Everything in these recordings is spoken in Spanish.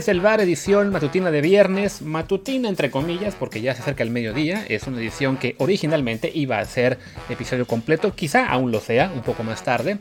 Desde el bar, edición matutina de viernes, matutina entre comillas, porque ya se acerca el mediodía. Es una edición que originalmente iba a ser episodio completo, quizá aún lo sea, un poco más tarde,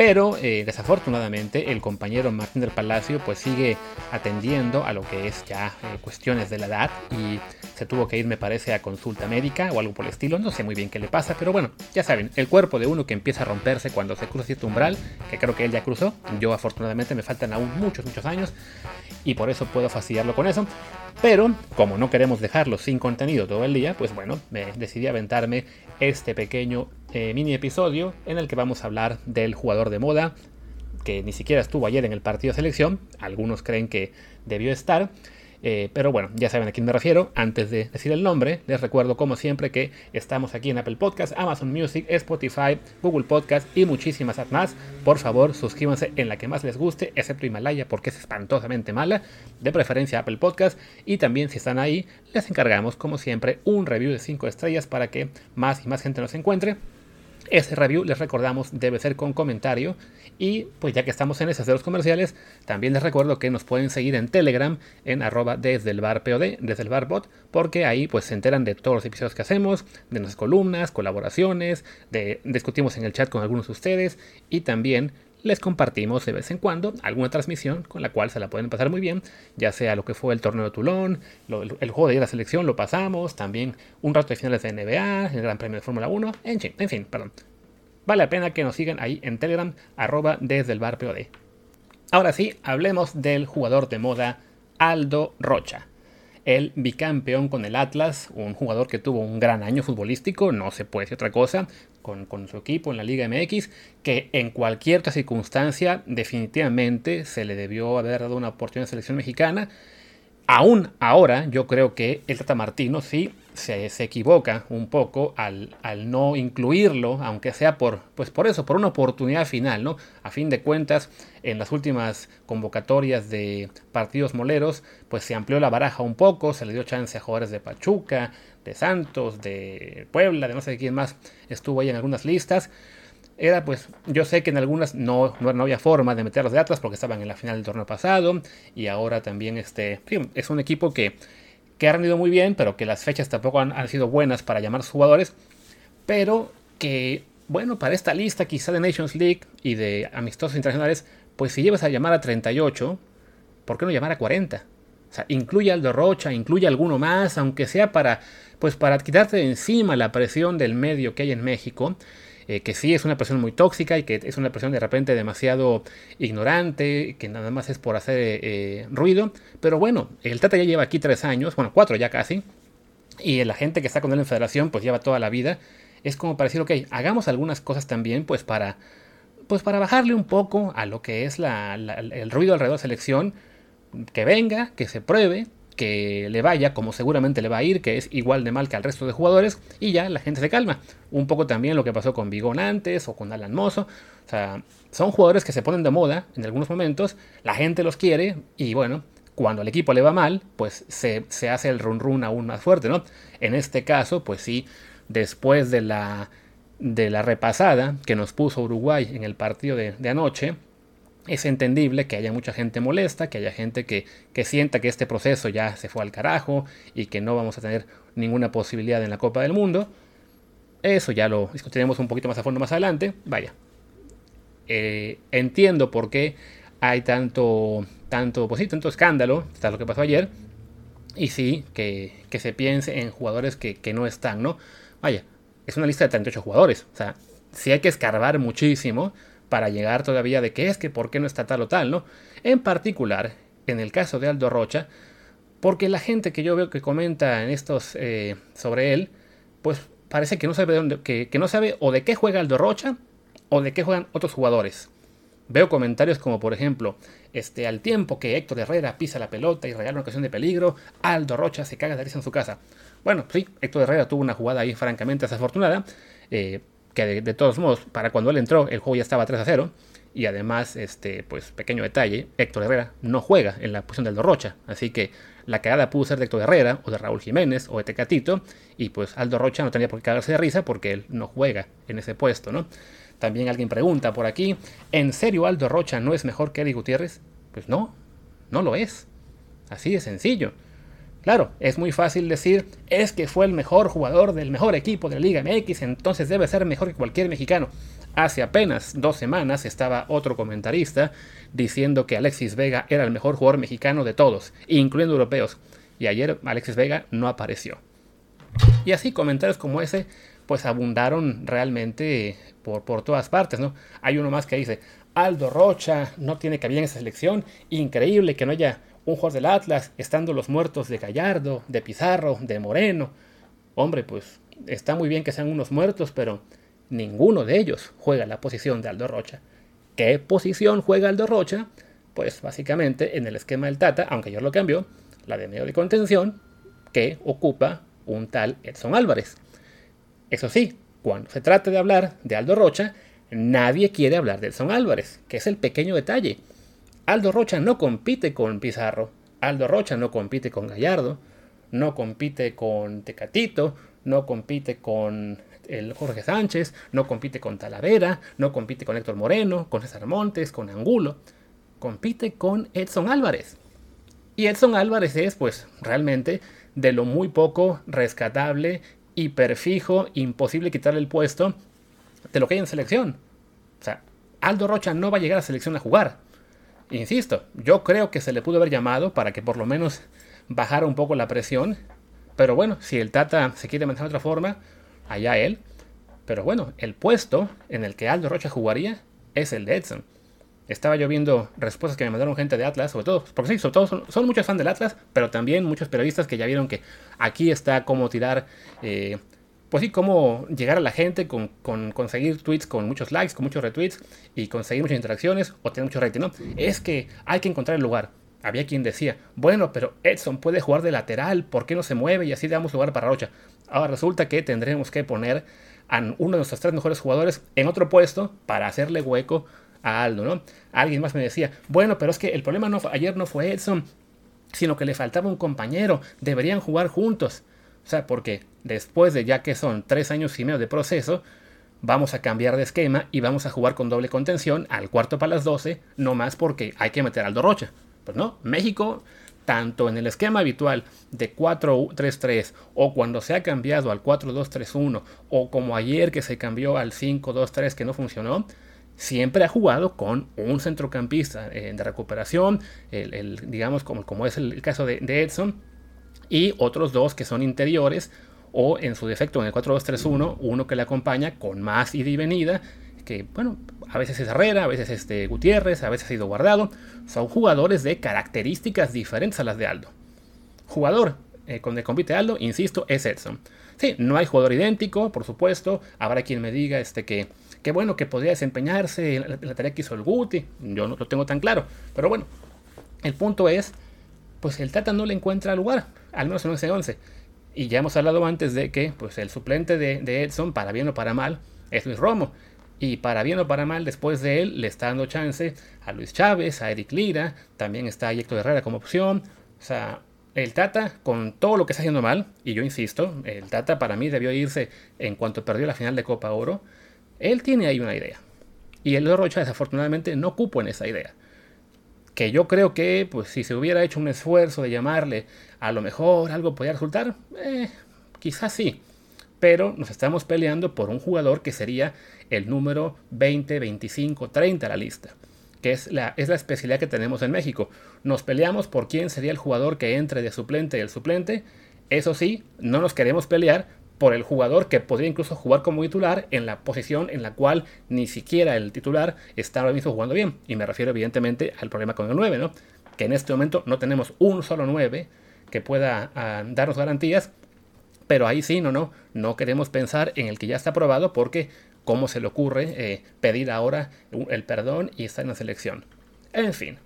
pero eh, desafortunadamente el compañero Martín del Palacio pues sigue atendiendo a lo que es ya eh, cuestiones de la edad y se tuvo que ir me parece a consulta médica o algo por el estilo, no sé muy bien qué le pasa, pero bueno, ya saben, el cuerpo de uno que empieza a romperse cuando se cruza cierto umbral, que creo que él ya cruzó, yo afortunadamente me faltan aún muchos, muchos años y por eso puedo fastidiarlo con eso. Pero como no queremos dejarlo sin contenido todo el día, pues bueno, me decidí aventarme este pequeño eh, mini episodio en el que vamos a hablar del jugador de moda que ni siquiera estuvo ayer en el partido de selección, algunos creen que debió estar, eh, pero bueno, ya saben a quién me refiero. Antes de decir el nombre, les recuerdo como siempre que estamos aquí en Apple Podcast, Amazon Music, Spotify, Google Podcast y muchísimas más. Por favor, suscríbanse en la que más les guste, excepto Himalaya porque es espantosamente mala. De preferencia Apple Podcast. Y también si están ahí, les encargamos como siempre un review de 5 estrellas para que más y más gente nos encuentre. Ese review, les recordamos, debe ser con comentario. Y pues ya que estamos en esas de los comerciales, también les recuerdo que nos pueden seguir en Telegram, en arroba desde el bar POD, desde el bar bot, porque ahí pues se enteran de todos los episodios que hacemos, de nuestras columnas, colaboraciones, de, discutimos en el chat con algunos de ustedes y también les compartimos de vez en cuando alguna transmisión con la cual se la pueden pasar muy bien, ya sea lo que fue el torneo de Toulon, el, juego de la selección lo pasamos, también un rato de finales de NBA, el Gran Premio de Fórmula 1, en fin, en fin, perdón. Vale la pena que nos sigan ahí en Telegram, arroba desde el bar POD. Ahora sí, hablemos del jugador de moda Aldo Rocha el bicampeón con el Atlas, un jugador que tuvo un gran año futbolístico, no se puede decir otra cosa, con, su equipo en la Liga MX, que en cualquier otra circunstancia definitivamente se le debió haber dado una oportunidad de selección mexicana. Aún ahora yo creo que el Tata Martino sí se, equivoca un poco al, al, no incluirlo, aunque sea por, pues por eso, por una oportunidad final, ¿no? A fin de cuentas, en las últimas convocatorias de partidos moleros, pues se amplió la baraja un poco, se le dio chance a jugadores de Pachuca, de Santos, de Puebla, de no sé quién más estuvo ahí en algunas listas. Era pues, yo sé que en algunas no, no, había forma de meterlos de Atlas porque estaban en la final del torneo pasado y ahora también este, es un equipo que que ha rendido muy bien, pero que las fechas tampoco han, sido buenas para llamar a sus jugadores, pero que, bueno, para esta lista quizá de Nations League y de amistosos internacionales, pues si llevas a llamar a 38, ¿por qué no llamar a 40? O sea, incluye Aldo Rocha, incluye alguno más, aunque sea para, pues para quitarte de encima la presión del medio que hay en México eh, que sí es una persona muy tóxica y que es una persona de repente demasiado ignorante, que nada más es por hacer eh, ruido. Pero bueno, el Tata ya lleva aquí tres años, bueno, cuatro ya casi, y la gente que está con él en federación pues lleva toda la vida. Es como para decir, ok, hagamos algunas cosas también pues para, pues para bajarle un poco a lo que es el ruido alrededor de selección, que venga, que se pruebe, que le vaya como seguramente le va a ir, que es igual de mal que al resto de jugadores, y ya la gente se calma. Un poco también lo que pasó con Bigón antes o con Alan Mozo. O sea, son jugadores que se ponen de moda en algunos momentos, la gente los quiere, y bueno, cuando al equipo le va mal, pues se, hace el run run aún más fuerte, ¿no? En este caso, pues sí, después de la, de la repasada que nos puso Uruguay en el partido de anoche, es entendible que haya mucha gente molesta, que haya gente que, sienta que este proceso ya se fue al carajo y que no vamos a tener ninguna posibilidad en la Copa del Mundo. Eso ya lo discutiremos un poquito más a fondo más adelante. Vaya. Eh, entiendo por qué hay tanto, tanto, pues sí, tanto escándalo, está lo que pasó ayer. Y sí, que, se piense en jugadores que, que, no están, ¿no? Vaya, es una lista de 38 jugadores. O sea, si hay que escarbar muchísimo para llegar todavía de qué es, que por qué no está tal o tal, ¿no? En particular, en el caso de Aldo Rocha, porque la gente que yo veo que comenta en estos eh, sobre él, pues parece que no sabe de dónde, que, no sabe o de qué juega Aldo Rocha o de qué juegan otros jugadores. Veo comentarios como por ejemplo, este, al tiempo que Héctor Herrera pisa la pelota y regala una ocasión de peligro, Aldo Rocha se caga de risa en su casa. Bueno, sí, Héctor Herrera tuvo una jugada ahí francamente desafortunada, eh, que de, todos modos, para cuando él entró, el juego ya estaba 3 a 0. Y además, este, pues pequeño detalle, Héctor Herrera no juega en la posición de Aldo Rocha. Así que la cagada pudo ser de Héctor Herrera, o de Raúl Jiménez, o de Tecatito. Y pues Aldo Rocha no tenía por qué cagarse de risa porque él no juega en ese puesto, ¿no? También alguien pregunta por aquí, ¿en serio Aldo Rocha no es mejor que Eric Gutiérrez? Pues no, no lo es. Así de sencillo. Claro, es muy fácil decir, es que fue el mejor jugador del mejor equipo de la Liga MX, entonces debe ser mejor que cualquier mexicano. Hace apenas dos semanas estaba otro comentarista diciendo que Alexis Vega era el mejor jugador mexicano de todos, incluyendo europeos. Y ayer Alexis Vega no apareció. Y así comentarios como ese, pues abundaron realmente por, por todas partes, ¿no? Hay uno más que dice, Aldo Rocha no tiene cabida en esa selección, increíble que no haya un jugador del Atlas, estando los muertos de Gallardo, de Pizarro, de Moreno. Hombre, pues está muy bien que sean unos muertos, pero ninguno de ellos juega la posición de Aldo Rocha. ¿Qué posición juega Aldo Rocha? Pues básicamente en el esquema del Tata, aunque yo lo cambió, la de medio de contención, que ocupa un tal Edson Álvarez. Eso sí, cuando se trata de hablar de Aldo Rocha, nadie quiere hablar de Edson Álvarez, que es el pequeño detalle. Aldo Rocha no compite con Pizarro, Aldo Rocha no compite con Gallardo, no compite con Tecatito, no compite con el Jorge Sánchez, no compite con Talavera, no compite con Héctor Moreno, con César Montes, con Angulo, compite con Edson Álvarez. Y Edson Álvarez es, pues, realmente de lo muy poco rescatable, hiperfijo, imposible quitarle el puesto de lo que hay en selección. O sea, Aldo Rocha no va a llegar a selección a jugar. Insisto, yo creo que se le pudo haber llamado para que por lo menos bajara un poco la presión. Pero bueno, si el Tata se quiere mantener de otra forma, allá él. Pero bueno, el puesto en el que Aldo Rocha jugaría es el de Edson. Estaba yo viendo respuestas que me mandaron gente de Atlas, sobre todo, porque sí, sobre todo son, muchos fans del Atlas, pero también muchos periodistas que ya vieron que aquí está cómo tirar, eh, pues sí, cómo llegar a la gente con, conseguir tweets con muchos likes, con muchos retweets y conseguir muchas interacciones o tener mucho rating. No, es que hay que encontrar el lugar. Había quien decía, bueno, pero Edson puede jugar de lateral, ¿por qué no se mueve? Y así damos lugar para Rocha. Ahora resulta que tendremos que poner a uno de nuestros tres mejores jugadores en otro puesto para hacerle hueco a Aldo, ¿no? Alguien más me decía, bueno, pero es que el problema no ayer no fue Edson, sino que le faltaba un compañero, deberían jugar juntos. O sea, porque después de ya que son tres años y medio de proceso, vamos a cambiar de esquema y vamos a jugar con doble contención al cuarto para las 12, no más porque hay que meter a Aldo Rocha. Pues no, México, tanto en el esquema habitual de 4-3-3 o cuando se ha cambiado al 4-2-3-1 o como ayer que se cambió al 5-2-3 que no funcionó, siempre ha jugado con un centrocampista eh, de recuperación, el, digamos como, como, es el, caso de, Edson, y otros dos que son interiores, o en su defecto en el 4-2-3-1, uno que le acompaña con más ida y venida, que bueno, a veces es Herrera, a veces es de Gutiérrez, a veces ha sido guardado, son jugadores de características diferentes a las de Aldo. Jugador eh, con el compite Aldo, insisto, es Edson. Sí, no hay jugador idéntico, por supuesto, habrá quien me diga este, que Qué bueno que podría desempeñarse en la, tarea que hizo el Guti. Yo no lo tengo tan claro. Pero bueno, el punto es, pues el Tata no le encuentra lugar, al menos en 11-11. Y ya hemos hablado antes de que pues el suplente de, Edson, para bien o para mal, es Luis Romo. Y para bien o para mal, después de él, le está dando chance a Luis Chávez, a Eric Lira, también está Héctor Herrera como opción. O sea, el Tata, con todo lo que está haciendo mal, y yo insisto, el Tata para mí debió irse en cuanto perdió la final de Copa Oro, él tiene ahí una idea. Y el Rocha desafortunadamente no cupo en esa idea. Que yo creo que, pues si se hubiera hecho un esfuerzo de llamarle, a lo mejor algo podría resultar, eh, quizás sí. Pero nos estamos peleando por un jugador que sería el número 20, 25, 30 a la lista. Que es la, es la especialidad que tenemos en México. Nos peleamos por quién sería el jugador que entre de suplente y el suplente. Eso sí, no nos queremos pelear por el jugador que podría incluso jugar como titular en la posición en la cual ni siquiera el titular está ahora mismo jugando bien. Y me refiero evidentemente al problema con el 9, ¿no? Que en este momento no tenemos un solo 9 que pueda ah, darnos garantías, pero ahí sí, no, no, no queremos pensar en el que ya está aprobado porque cómo se le ocurre eh, pedir ahora el perdón y estar en la selección. En fin,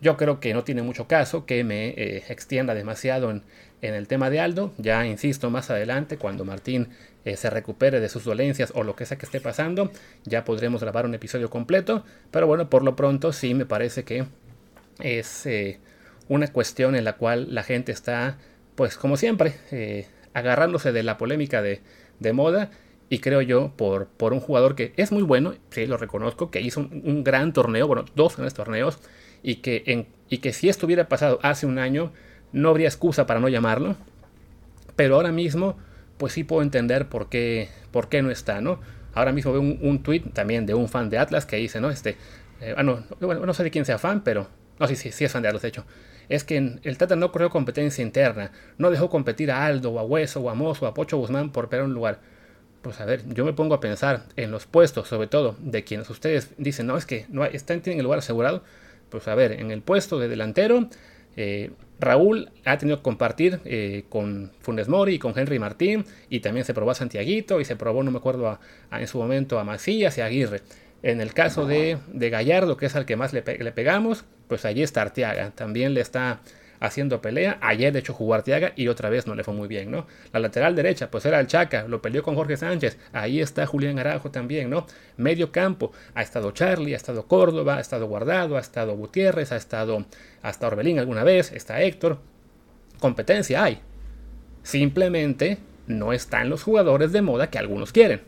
yo creo que no tiene mucho caso que me eh, extienda demasiado en, el tema de Aldo. Ya insisto, más adelante, cuando Martín eh, se recupere de sus dolencias o lo que sea que esté pasando, ya podremos grabar un episodio completo. Pero bueno, por lo pronto sí me parece que es eh, una cuestión en la cual la gente está, pues como siempre, agarrándose de la polémica de, moda. Y creo yo, por, por, un jugador que es muy bueno, sí lo reconozco, que hizo un, un gran torneo, bueno, dos grandes torneos, y que, en, y que si esto hubiera pasado hace un año, no habría excusa para no llamarlo. Pero ahora mismo, pues sí puedo entender por qué, por qué no está, ¿no? Ahora mismo veo un, tweet también de un fan de Atlas que dice, ¿no? Este, eh, ah, no, bueno, no sé de quién sea fan, pero... No, sí, sí, sí es fan de Atlas, de hecho. Es que el Tata no corrió competencia interna, no dejó competir a Aldo, o a Hueso, o a Mozo, o a Pocho Guzmán por perder un lugar. Pues a ver, yo me pongo a pensar en los puestos, sobre todo, de quienes ustedes dicen, no, es que no están, tienen el lugar asegurado. Pues a ver, en el puesto de delantero, eh, Raúl ha tenido que compartir eh, con Funes Mori y con Henry Martín, y también se probó a Santiaguito, y se probó, no me acuerdo, en su momento a Macías y a Aguirre. En el caso de, Gallardo, que es al que más le, le, pegamos, pues allí está Arteaga. También le está haciendo pelea. Ayer, de hecho, jugó Arteaga y otra vez no le fue muy bien, ¿no? La lateral derecha, pues era el Chaca, lo peleó con Jorge Sánchez. Ahí está Julián Arajo también, ¿no? Medio campo, ha estado Charlie, ha estado Córdoba, ha estado Guardado, ha estado Gutiérrez, ha estado hasta Orbelín alguna vez, está Héctor. Competencia hay. Simplemente no están los jugadores de moda que algunos quieren.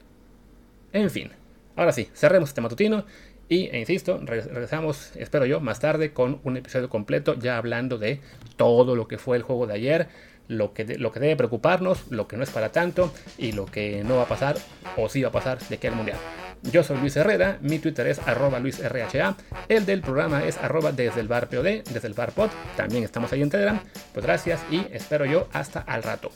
En fin, ahora sí, cerremos este matutino y, e insisto, regresamos, espero yo, más tarde con un episodio completo ya hablando de todo lo que fue el juego de ayer, lo que, lo que debe preocuparnos, lo que no es para tanto y lo que no va a pasar o sí va a pasar de que el mundial. Yo soy Luis Herrera, mi Twitter es arroba luisrha, el del programa es arroba desde el bar POD, desde el bar pod, también estamos ahí en Telegram. Pues gracias y espero yo hasta al rato.